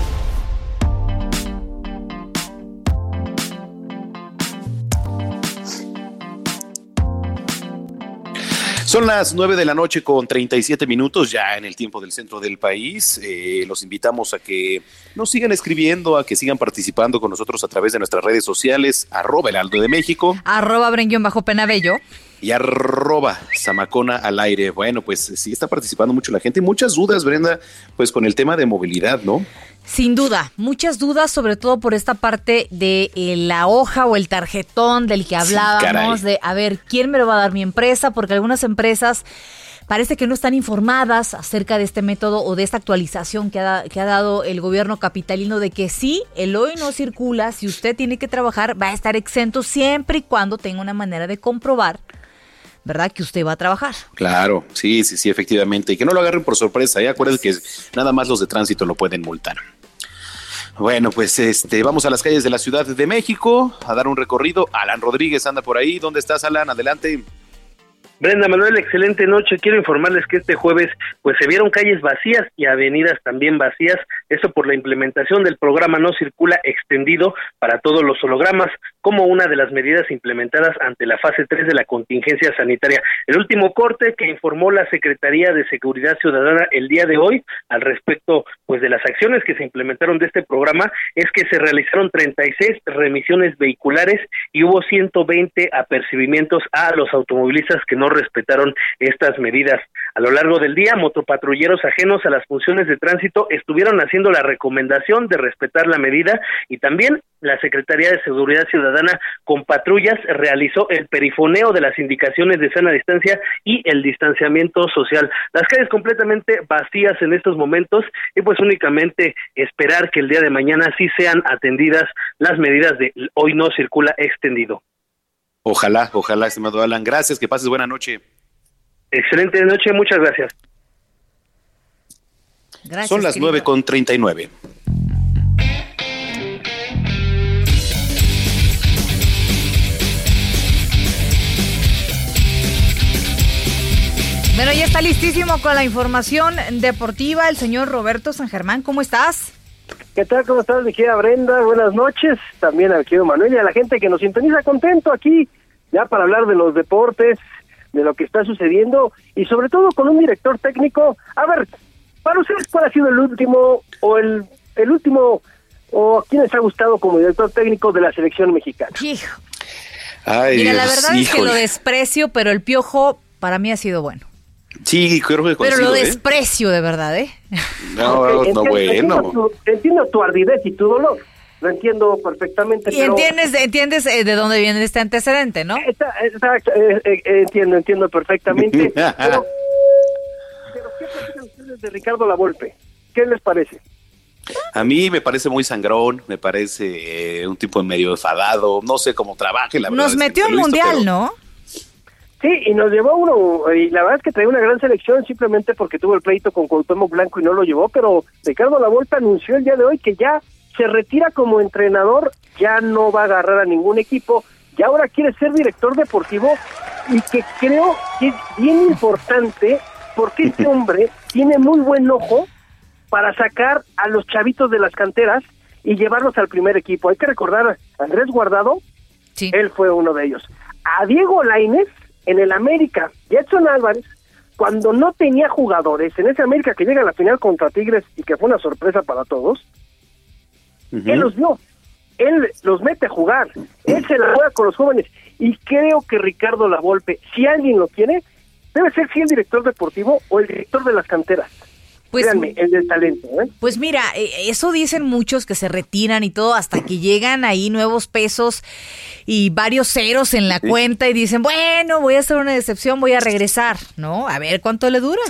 Son las 9 de la noche con 37 minutos ya en el tiempo del centro del país. Eh, los invitamos a que nos sigan escribiendo, a que sigan participando con nosotros a través de nuestras redes sociales, arroba el Aldo de México. Arroba Brenguión bajo Penabello y arroba Samacona al aire. Bueno, pues sí está participando mucho la gente. Muchas dudas, Brenda, pues con el tema de movilidad, ¿no? Sin duda, muchas dudas, sobre todo por esta parte de eh, la hoja o el tarjetón del que hablábamos, de a ver, ¿quién me lo va a dar mi empresa? Porque algunas empresas parece que no están informadas acerca de este método o de esta actualización que ha, que ha dado el gobierno capitalino de que sí, el hoy no circula, si usted tiene que trabajar va a estar exento siempre y cuando tenga una manera de comprobar ¿verdad? Que usted va a trabajar. Claro, sí, sí, sí, efectivamente. Y que no lo agarren por sorpresa, ¿eh? Acuérdense que nada más los de tránsito lo pueden multar. Bueno, pues este, vamos a las calles de la Ciudad de México a dar un recorrido. Alan Rodríguez anda por ahí. ¿Dónde estás, Alan? Adelante. Brenda Manuel, excelente noche. Quiero informarles que este jueves pues se vieron calles vacías y avenidas también vacías, eso por la implementación del programa No Circula extendido para todos los hologramas como una de las medidas implementadas ante la fase 3 de la contingencia sanitaria. El último corte que informó la Secretaría de Seguridad Ciudadana el día de hoy al respecto pues de las acciones que se implementaron de este programa es que se realizaron 36 remisiones vehiculares y hubo 120 apercibimientos a los automovilistas que no respetaron estas medidas. A lo largo del día, motopatrulleros ajenos a las funciones de tránsito estuvieron haciendo la recomendación de respetar la medida y también la Secretaría de Seguridad Ciudadana con patrullas realizó el perifoneo de las indicaciones de sana distancia y el distanciamiento social. Las calles completamente vacías en estos momentos y pues únicamente esperar que el día de mañana sí sean atendidas las medidas de hoy no circula extendido. Ojalá, ojalá, estimado Alan. Gracias, que pases buena noche. Excelente noche, muchas gracias. gracias Son las nueve con treinta y nueve. Bueno, ya está listísimo con la información deportiva el señor Roberto San Germán. ¿Cómo estás? ¿Qué tal? ¿Cómo estás, mi querida Brenda? Buenas noches. También al querido Manuel y a la gente que nos sintoniza contento aquí, ya para hablar de los deportes, de lo que está sucediendo y sobre todo con un director técnico. A ver, para ustedes, ¿cuál ha sido el último o el, el último o quién les ha gustado como director técnico de la selección mexicana? Hijo. Mira, la verdad es que lo desprecio, pero el piojo para mí ha sido bueno. Sí, creo que Pero lo ¿eh? desprecio de verdad, ¿eh? No, no, bueno. Entiendo tu, entiendo tu ardidez y tu dolor. Lo entiendo perfectamente. Y entiendes, entiendes eh, de dónde viene este antecedente, ¿no? Exacto, eh, entiendo, entiendo perfectamente. pero, pero, ¿qué piensan ustedes de Ricardo Lavolpe? ¿Qué les parece? A mí me parece muy sangrón, me parece un tipo medio enfadado, no sé cómo trabaje, la verdad. Nos metió al mundial, ¿no? Sí, y nos llevó uno, y la verdad es que trae una gran selección simplemente porque tuvo el pleito con Cuauhtémoc Blanco y no lo llevó, pero Ricardo Lavolta anunció el día de hoy que ya se retira como entrenador, ya no va a agarrar a ningún equipo, y ahora quiere ser director deportivo, y que creo que es bien importante porque este hombre tiene muy buen ojo para sacar a los chavitos de las canteras y llevarlos al primer equipo. Hay que recordar a Andrés Guardado, sí. él fue uno de ellos. A Diego Lainez, en el América. Y Edson Álvarez, cuando no tenía jugadores, en ese América que llega a la final contra Tigres y que fue una sorpresa para todos, él los vio, él los mete a jugar, él se la juega con los jóvenes. Y creo que Ricardo Lavolpe, si alguien lo tiene, debe ser si el director deportivo o el director de las canteras. Pues, el del talento. ¿eh? Pues mira, eh, eso dicen muchos que se retiran y todo hasta que llegan ahí nuevos pesos y varios ceros en la cuenta y dicen, bueno, voy a hacer una decepción, voy a regresar, ¿no? A ver cuánto le dura.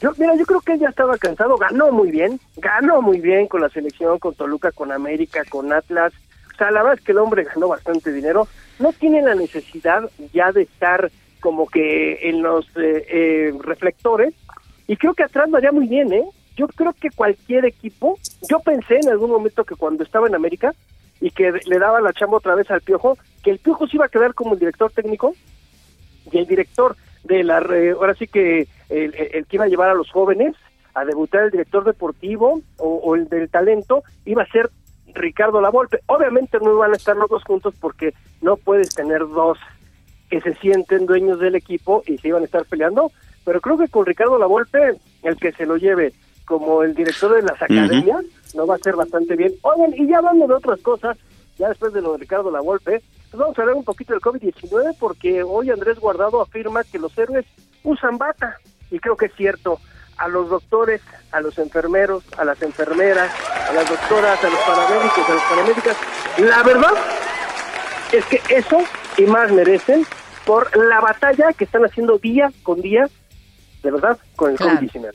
Yo, mira, yo creo que él ya estaba cansado, ganó muy bien, ganó muy bien con la selección, con Toluca, con América, con Atlas. O sea, la verdad es que el hombre ganó bastante dinero. No tiene la necesidad ya de estar como que en los eh, reflectores y creo que atrás lo haría muy bien, ¿eh? Yo creo que cualquier equipo, yo pensé en algún momento que cuando estaba en América y que le daba la chamba otra vez al Piojo, que el Piojo se iba a quedar como el director técnico y el director de la, ahora sí que el, que iba a llevar a los jóvenes a debutar el director deportivo o, el del talento iba a ser Ricardo Lavolpe. Obviamente no iban a estar los dos juntos porque no puedes tener dos que se sienten dueños del equipo y se iban a estar peleando, pero creo que con Ricardo Lavolpe, el que se lo lleve como el director de las academias, no va a ser bastante bien. Oigan, y ya hablando de otras cosas, ya después de lo de Ricardo Lavolpe, pues vamos a hablar un poquito del COVID-19, porque hoy Andrés Guardado afirma que los héroes usan bata, y creo que es cierto. A los doctores, a los enfermeros, a las enfermeras, a las doctoras, a los paramédicos, a las paramédicas, la verdad es que eso y más merecen por la batalla que están haciendo día con día de verdad, con el COVID-19.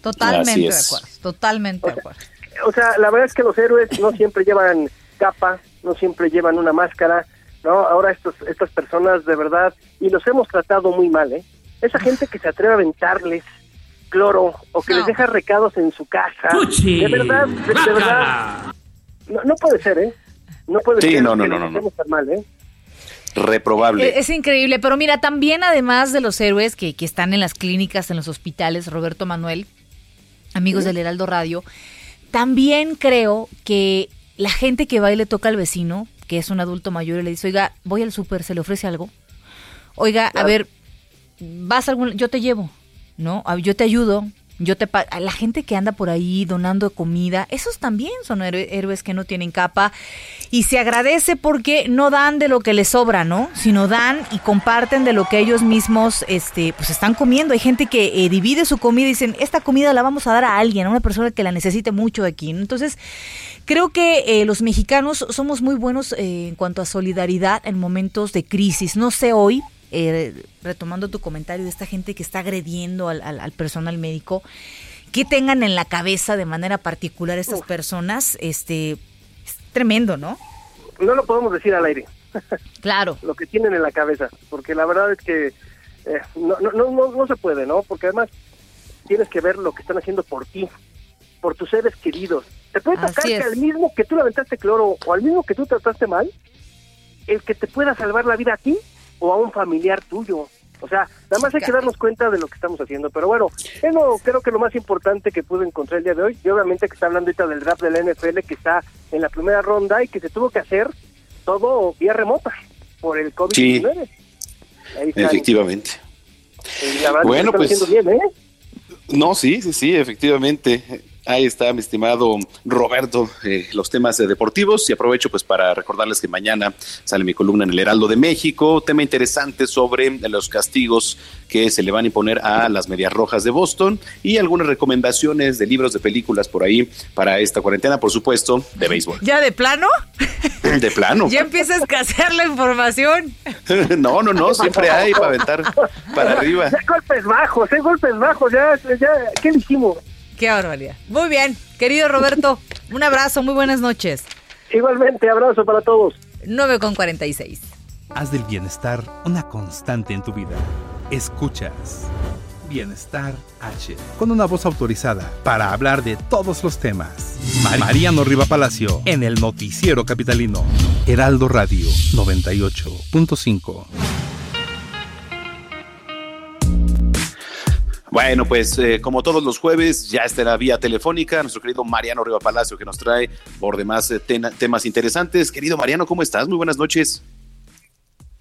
Totalmente de acuerdo, totalmente de acuerdo. O sea, la verdad es que los héroes no siempre llevan capa, no siempre llevan una máscara, ¿no? Ahora estos, estas personas de verdad, y los hemos tratado muy mal, ¿eh? Esa gente que se atreve a aventarles cloro o que les deja recados en su casa. De verdad, de, verdad. No, puede ser, ¿eh? No puede sí, ser. no, no, no, no. no. Mal, ¿eh? Reprobable. Es, increíble, pero mira, también además de los héroes que, que, están en las clínicas, en los hospitales, Roberto Manuel, amigos del Heraldo Radio, también creo que la gente que va y le toca al vecino, que es un adulto mayor, y le dice, oiga, voy al súper, ¿se le ofrece algo? Oiga, a ver, vas a algún... Yo te llevo, ¿no? Yo te ayudo, yo te a la gente que anda por ahí donando comida, esos también son héroes que no tienen capa y se agradece porque no dan de lo que les sobra, ¿no? Sino dan y comparten de lo que ellos mismos este pues están comiendo. Hay gente que eh, divide su comida y dicen, "Esta comida la vamos a dar a alguien, a una persona que la necesite mucho aquí." Entonces, creo que eh, los mexicanos somos muy buenos eh, en cuanto a solidaridad en momentos de crisis. No sé hoy, eh, retomando tu comentario de esta gente que está agrediendo al, al, personal médico, que tengan en la cabeza de manera particular estas personas, este, es tremendo, ¿no? No lo podemos decir al aire. Claro. lo que tienen en la cabeza, porque la verdad es que eh, no, no, no, no se puede, ¿no? Porque además tienes que ver lo que están haciendo por ti, por tus seres queridos. Te puede tocar que al mismo que tú le aventaste cloro o al mismo que tú trataste mal, el que te pueda salvar la vida a ti o a un familiar tuyo. O sea, nada más hay que darnos cuenta de lo que estamos haciendo. Pero bueno, creo que lo más importante que pude encontrar el día de hoy, y obviamente que está hablando ahorita del draft de la NFL que está en la primera ronda y que se tuvo que hacer todo vía remota por el COVID-19. Sí, efectivamente. bueno, pues... Bien, ¿eh? No, sí, sí, sí, efectivamente. Ahí está, mi estimado Roberto, eh, los temas deportivos y aprovecho pues para recordarles que mañana sale mi columna en el Heraldo de México, tema interesante sobre los castigos que se le van a imponer a las Medias Rojas de Boston y algunas recomendaciones de libros, de películas por ahí para esta cuarentena, por supuesto, de béisbol. ¿Ya de plano? De plano. ¿Ya empieza a escasear la información? no, no, no, siempre hay para aventar para arriba. golpes bajos, hay golpes bajos, ya, ya, ¿qué dijimos? Qué barbaridad. Muy bien, querido Roberto, un abrazo, muy buenas noches. Igualmente, abrazo para todos. 9 con 46. Haz del bienestar una constante en tu vida. Escuchas Bienestar H, con una voz autorizada para hablar de todos los temas. Mariano Riva Palacio, en el Noticiero Capitalino. Heraldo Radio 98.5. Bueno, pues eh, como todos los jueves, ya está la vía telefónica nuestro querido Mariano Riva Palacio, que nos trae por demás eh, temas interesantes. Querido Mariano, ¿cómo estás? Muy buenas noches.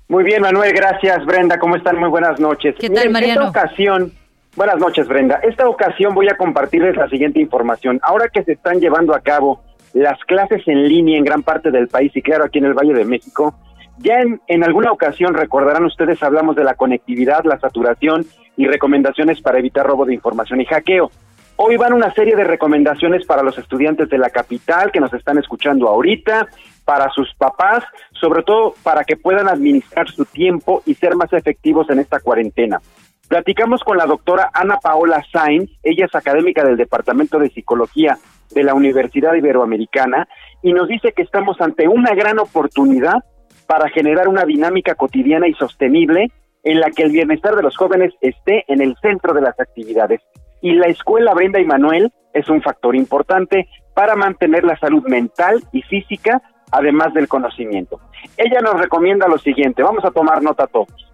Muy bien, Manuel, gracias. Brenda, ¿cómo están? Muy buenas noches. ¿Qué tal, Mariano? Esta ocasión, buenas noches, Brenda. Esta ocasión voy a compartirles la siguiente información. Ahora que se están llevando a cabo las clases en línea en gran parte del país y claro, aquí en el Valle de México, ya en, en, alguna ocasión, recordarán ustedes, hablamos de la conectividad, la saturación y recomendaciones para evitar robo de información y hackeo. Hoy van una serie de recomendaciones para los estudiantes de la capital que nos están escuchando ahorita, para sus papás, sobre todo para que puedan administrar su tiempo y ser más efectivos en esta cuarentena. Platicamos con la doctora Ana Paola Sainz, ella es académica del Departamento de Psicología de la Universidad Iberoamericana y nos dice que estamos ante una gran oportunidad para generar una dinámica cotidiana y sostenible en la que el bienestar de los jóvenes esté en el centro de las actividades. Y la escuela Brenda y Manuel es un factor importante para mantener la salud mental y física, además del conocimiento. Ella nos recomienda lo siguiente, vamos a tomar nota todos.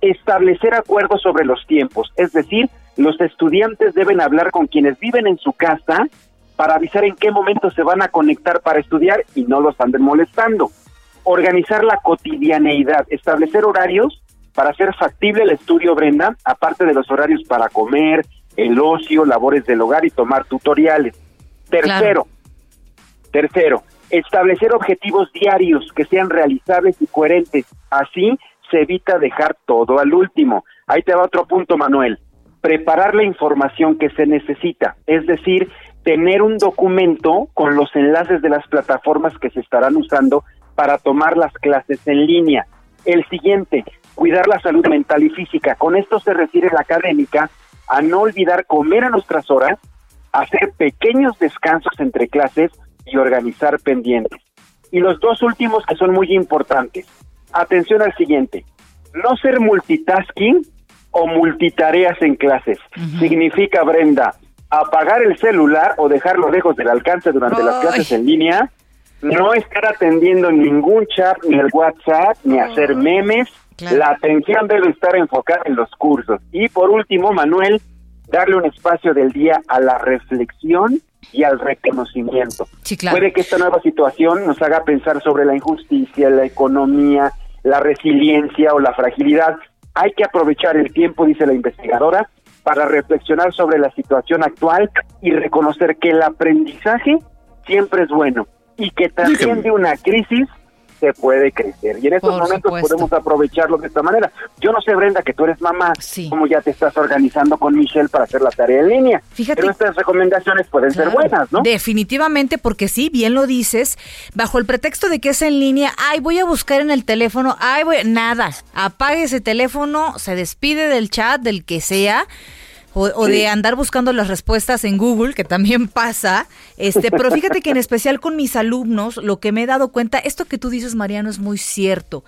Establecer acuerdos sobre los tiempos, es decir, los estudiantes deben hablar con quienes viven en su casa para avisar en qué momento se van a conectar para estudiar y no los anden molestando organizar la cotidianeidad, establecer horarios para hacer factible el estudio, Brenda, aparte de los horarios para comer, el ocio, labores del hogar y tomar tutoriales. Tercero, tercero, establecer objetivos diarios que sean realizables y coherentes. Así se evita dejar todo al último. Ahí te va otro punto, Manuel. Preparar la información que se necesita, es decir, tener un documento con los enlaces de las plataformas que se estarán usando para tomar las clases en línea. El siguiente, cuidar la salud mental y física. Con esto se refiere la académica a no olvidar comer a nuestras horas, hacer pequeños descansos entre clases y organizar pendientes. Y los dos últimos que son muy importantes. Atención al siguiente. No ser multitasking o multitareas en clases. Significa, Brenda, apagar el celular o dejarlo lejos del alcance durante las clases en línea, no estar atendiendo ningún chat, ni el WhatsApp, ni hacer memes. La atención debe estar enfocada en los cursos. Y por último, Manuel, darle un espacio del día a la reflexión y al reconocimiento. Puede que esta nueva situación nos haga pensar sobre la injusticia, la economía, la resiliencia o la fragilidad. Hay que aprovechar el tiempo, dice la investigadora, para reflexionar sobre la situación actual y reconocer que el aprendizaje siempre es bueno y que también de una crisis se puede crecer. Y en estos momentos podemos aprovecharlo de esta manera. Yo no sé, Brenda, que tú eres mamá, cómo ya te estás organizando con Michelle para hacer la tarea en línea. Fíjate, pero estas recomendaciones pueden ser buenas, ¿no? Definitivamente, porque sí, bien lo dices, bajo el pretexto de que es en línea, ay, voy a buscar en el teléfono, ay, voy, nada, apague ese teléfono, se despide del chat, del que sea, o, de andar buscando las respuestas en Google, que también pasa. Este, pero fíjate que en especial con mis alumnos, lo que me he dado cuenta, esto que tú dices, Mariano, es muy cierto.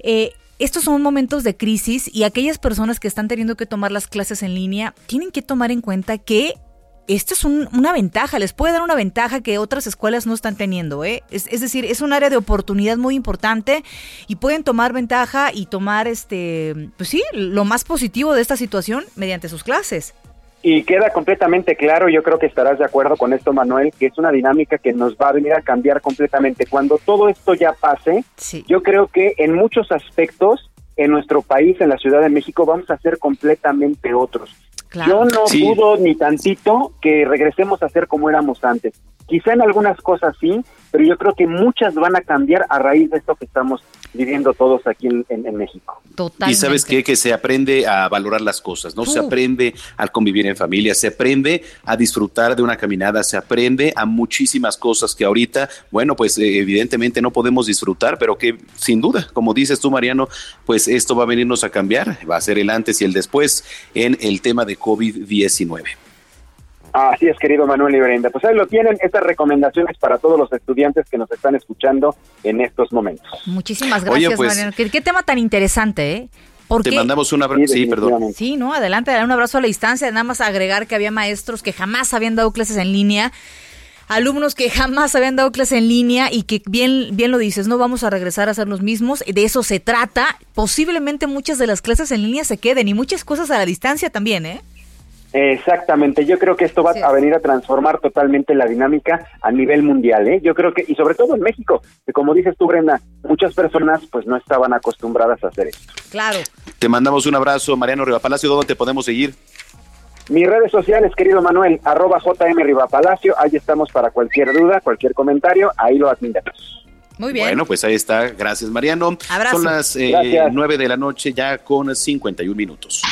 Eh, estos son momentos de crisis y aquellas personas que están teniendo que tomar las clases en línea tienen que tomar en cuenta que esto es una ventaja, les puede dar una ventaja que otras escuelas no están teniendo. ¿eh? Es, decir, es un área de oportunidad muy importante y pueden tomar ventaja y tomar, este, pues sí, lo más positivo de esta situación mediante sus clases. Y queda completamente claro, yo creo que estarás de acuerdo con esto, Manuel, que es una dinámica que nos va a venir a cambiar completamente. Cuando todo esto ya pase, yo creo que en muchos aspectos en nuestro país, en la Ciudad de México, vamos a ser completamente otros. Yo no dudo ni tantito que regresemos a ser como éramos antes. Quizá en algunas cosas sí, pero yo creo que muchas van a cambiar a raíz de esto que estamos viviendo todos aquí en, México. Y sabes qué? que se aprende a valorar las cosas, ¿no? Se aprende a convivir en familia, se aprende a disfrutar de una caminada, se aprende a muchísimas cosas que ahorita, bueno, pues eh, evidentemente no podemos disfrutar, pero que sin duda, como dices tú, Mariano, pues esto va a venirnos a cambiar, va a ser el antes y el después en el tema de COVID-19. Así es, querido Manuel y Brenda. Pues ahí lo tienen, estas recomendaciones para todos los estudiantes que nos están escuchando en estos momentos. Muchísimas gracias, pues, Mariano. ¿Qué, tema tan interesante, ¿eh? Te mandamos un abrazo. Sí, perdón. Sí, no, adelante, un abrazo a la distancia. Nada más agregar que había maestros que jamás habían dado clases en línea alumnos que jamás habían dado clases en línea y que bien, bien lo dices, no vamos a regresar a ser los mismos, de eso se trata. Posiblemente muchas de las clases en línea se queden y muchas cosas a la distancia también, ¿eh? Exactamente, yo creo que esto va a venir a transformar totalmente la dinámica a nivel mundial, ¿eh? Yo creo que, y sobre todo en México, que como dices tú, Brenda, muchas personas pues no estaban acostumbradas a hacer esto. Claro. Te mandamos un abrazo, Mariano Rivapalacio, ¿dónde te podemos seguir? Mis redes sociales, querido Manuel, arroba JM Rivapalacio, ahí estamos para cualquier duda, cualquier comentario, ahí lo admitamos. Muy bien. Bueno, pues ahí está. Gracias, Mariano. Abrazo. Son las eh, nueve de la noche ya con 51 minutos.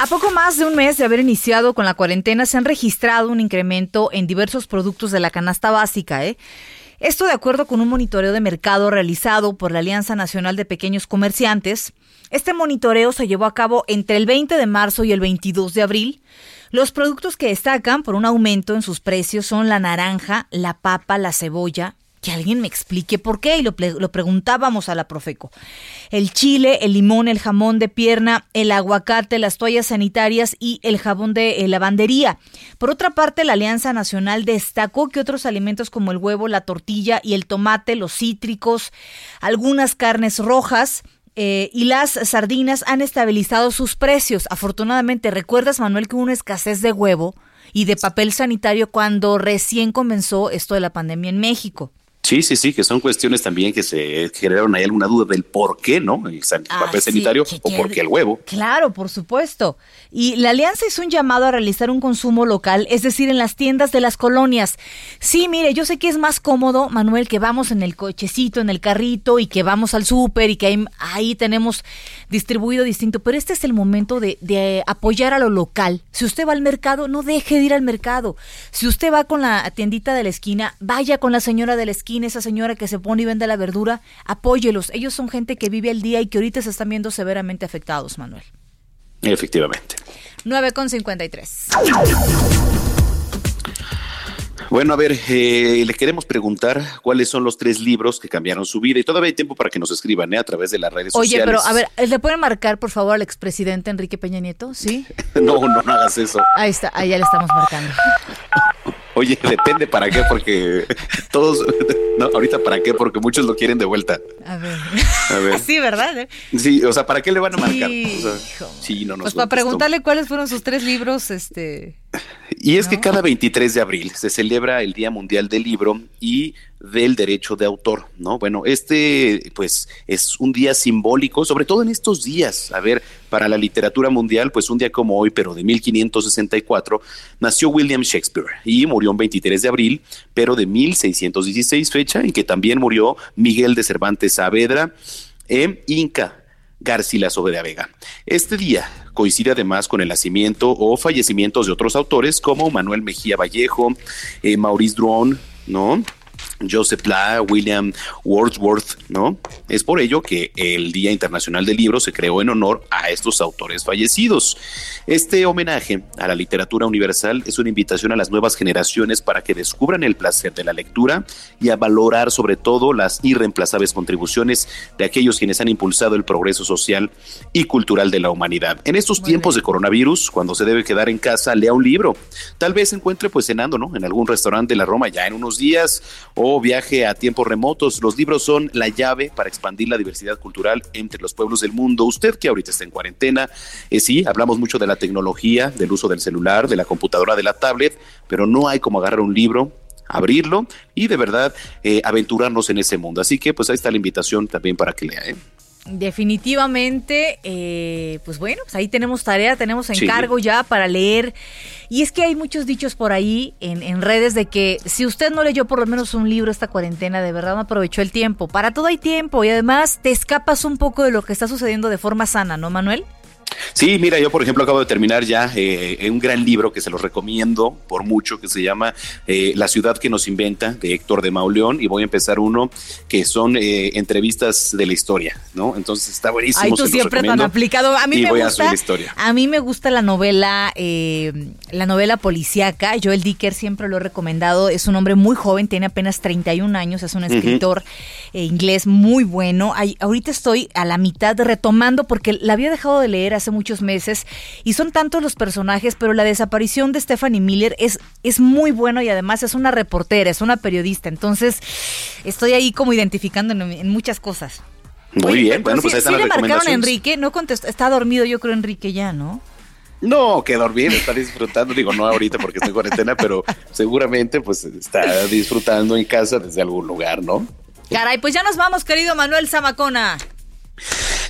A poco más de un mes de haber iniciado con la cuarentena, se han registrado un incremento en diversos productos de la canasta básica. ¿eh? Esto de acuerdo con un monitoreo de mercado realizado por la Alianza Nacional de Pequeños Comerciantes. Este monitoreo se llevó a cabo entre el 20 de marzo y el 22 de abril. Los productos que destacan por un aumento en sus precios son la naranja, la papa, la cebolla, que alguien me explique por qué, y lo, preguntábamos a la Profeco. El chile, el limón, el jamón de pierna, el aguacate, las toallas sanitarias y el jabón de eh, lavandería. Por otra parte, la Alianza Nacional destacó que otros alimentos como el huevo, la tortilla y el tomate, los cítricos, algunas carnes rojas, eh, y las sardinas han estabilizado sus precios. Afortunadamente, ¿recuerdas, Manuel, que hubo una escasez de huevo y de papel sanitario cuando recién comenzó esto de la pandemia en México? Sí, sí, sí, que son cuestiones también que se generaron ahí alguna duda del por qué, ¿no? El ah, papel sanitario o por qué el huevo. Claro, por supuesto. Y la alianza hizo un llamado a realizar un consumo local, es decir, en las tiendas de las colonias. Sí, mire, yo sé que es más cómodo, Manuel, que vamos en el cochecito, en el carrito y que vamos al súper y que ahí, ahí, tenemos distribuido distinto, pero este es el momento de, de apoyar a lo local. Si usted va al mercado, no deje de ir al mercado. Si usted va con la tiendita de la esquina, vaya con la señora de la esquina esa señora que se pone y vende la verdura, apóyelos. Ellos son gente que vive al día y que ahorita se están viendo severamente afectados, Manuel. Efectivamente. 9 con 53. Bueno, a ver, eh, le queremos preguntar cuáles son los tres libros que cambiaron su vida y todavía hay tiempo para que nos escriban ¿eh? a través de las redes Oye, sociales. pero a ver, ¿le pueden marcar por favor al expresidente Enrique Peña Nieto? ¿Sí? no, no, no hagas eso. Ahí está, ahí ya le estamos marcando. Oye, depende para qué, porque todos, no, ahorita para qué, porque muchos lo quieren de vuelta. A ver. A ver. Sí, ¿verdad? Sí, o sea, ¿para qué le van a marcar? Sí, O sea, sí, no nos Pues para preguntarle cuáles fueron sus tres libros, este... Y es que cada 23 de abril se celebra el Día Mundial del Libro y del Derecho de Autor, ¿no? Bueno, este pues es un día simbólico, sobre todo en estos días. A ver, para la literatura mundial, pues un día como hoy, pero de 1564, nació William Shakespeare y murió un 23 de abril, pero de 1616, fecha en que también murió Miguel de Cervantes Saavedra, e Inca Garcilaso de la Vega. Este día coincide además con el nacimiento o fallecimientos de otros autores como Manuel Mejía Vallejo, eh, Maurice Druon, ¿no? Joseph Pla, William Wordsworth, ¿no? Es por ello que el Día Internacional del Libro se creó en honor a estos autores fallecidos. Este homenaje a la literatura universal es una invitación a las nuevas generaciones para que descubran el placer de la lectura y a valorar sobre todo las irreemplazables contribuciones de aquellos quienes han impulsado el progreso social y cultural de la humanidad. En estos tiempos de coronavirus, cuando se debe quedar en casa, lea un libro. Tal vez se encuentre pues cenando, ¿no? En algún restaurante de la Roma ya en unos días o viaje a tiempos remotos. Los libros son la llave para expandir la diversidad cultural entre los pueblos del mundo. Usted que ahorita está en cuarentena, eh, sí, hablamos mucho de la tecnología, del uso del celular, de la computadora, de la tablet, pero no hay como agarrar un libro abrirlo y de verdad eh, aventurarnos en ese mundo. Así que pues ahí está la invitación también para que lea. ¿eh? Definitivamente, eh, pues bueno, pues ahí tenemos tarea, tenemos Sí. encargo ya para leer. Y es que hay muchos dichos por ahí en, en redes de que si usted no leyó por lo menos un libro esta cuarentena, de verdad no aprovechó el tiempo. Para todo hay tiempo y además te escapas un poco de lo que está sucediendo de forma sana, ¿no, Manuel? Sí, mira, yo por ejemplo acabo de terminar ya eh, un gran libro que se los recomiendo por mucho, que se llama eh, La ciudad que nos inventa, de Héctor de Mauleón, y voy a empezar uno que son eh, entrevistas de la historia, ¿no? Entonces está buenísimo. Ay, tú siempre tan aplicado. A mí y me voy a gusta. subir la historia. A mí me gusta la novela, eh, la novela policíaca. Joel Dicker siempre lo he recomendado. Es un hombre muy joven, tiene apenas 31 años, es un escritor eh, inglés muy bueno. Ay, ahorita estoy a la mitad retomando porque la había dejado de leer hace muchos meses y son tantos los personajes, pero la desaparición de Stephanie Miller es, es muy bueno y además es una reportera, es una periodista. Entonces estoy ahí como identificando en, en muchas cosas. Muy Oye, bien, bueno, pues ahí están sí las le marcaron a. Enrique, no contestó, está dormido yo creo Enrique ya, ¿no? No, que dormir, está disfrutando, digo, no ahorita porque estoy en cuarentena, pero seguramente pues está disfrutando en casa desde algún lugar, ¿no? Caray, pues ya nos vamos, querido Manuel Zamacona.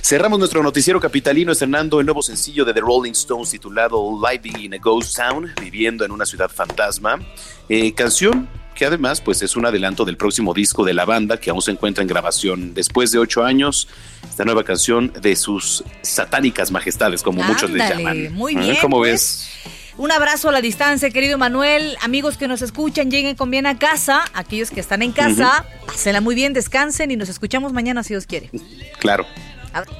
Cerramos nuestro noticiero capitalino estrenando el nuevo sencillo de The Rolling Stones titulado Living in a Ghost Town, viviendo en una ciudad fantasma. Eh, canción que además pues es un adelanto del próximo disco de la banda que aún se encuentra en grabación después de ocho años. Esta nueva canción de sus satánicas majestades, como muchos les Ándale, llaman. muy bien, ¿Cómo pues. ves? Un abrazo a la distancia, querido Manuel. Amigos que nos escuchan, lleguen con bien a casa. Aquellos que están en casa, pásenla muy bien, descansen y nos escuchamos mañana si Dios quiere. Claro. A-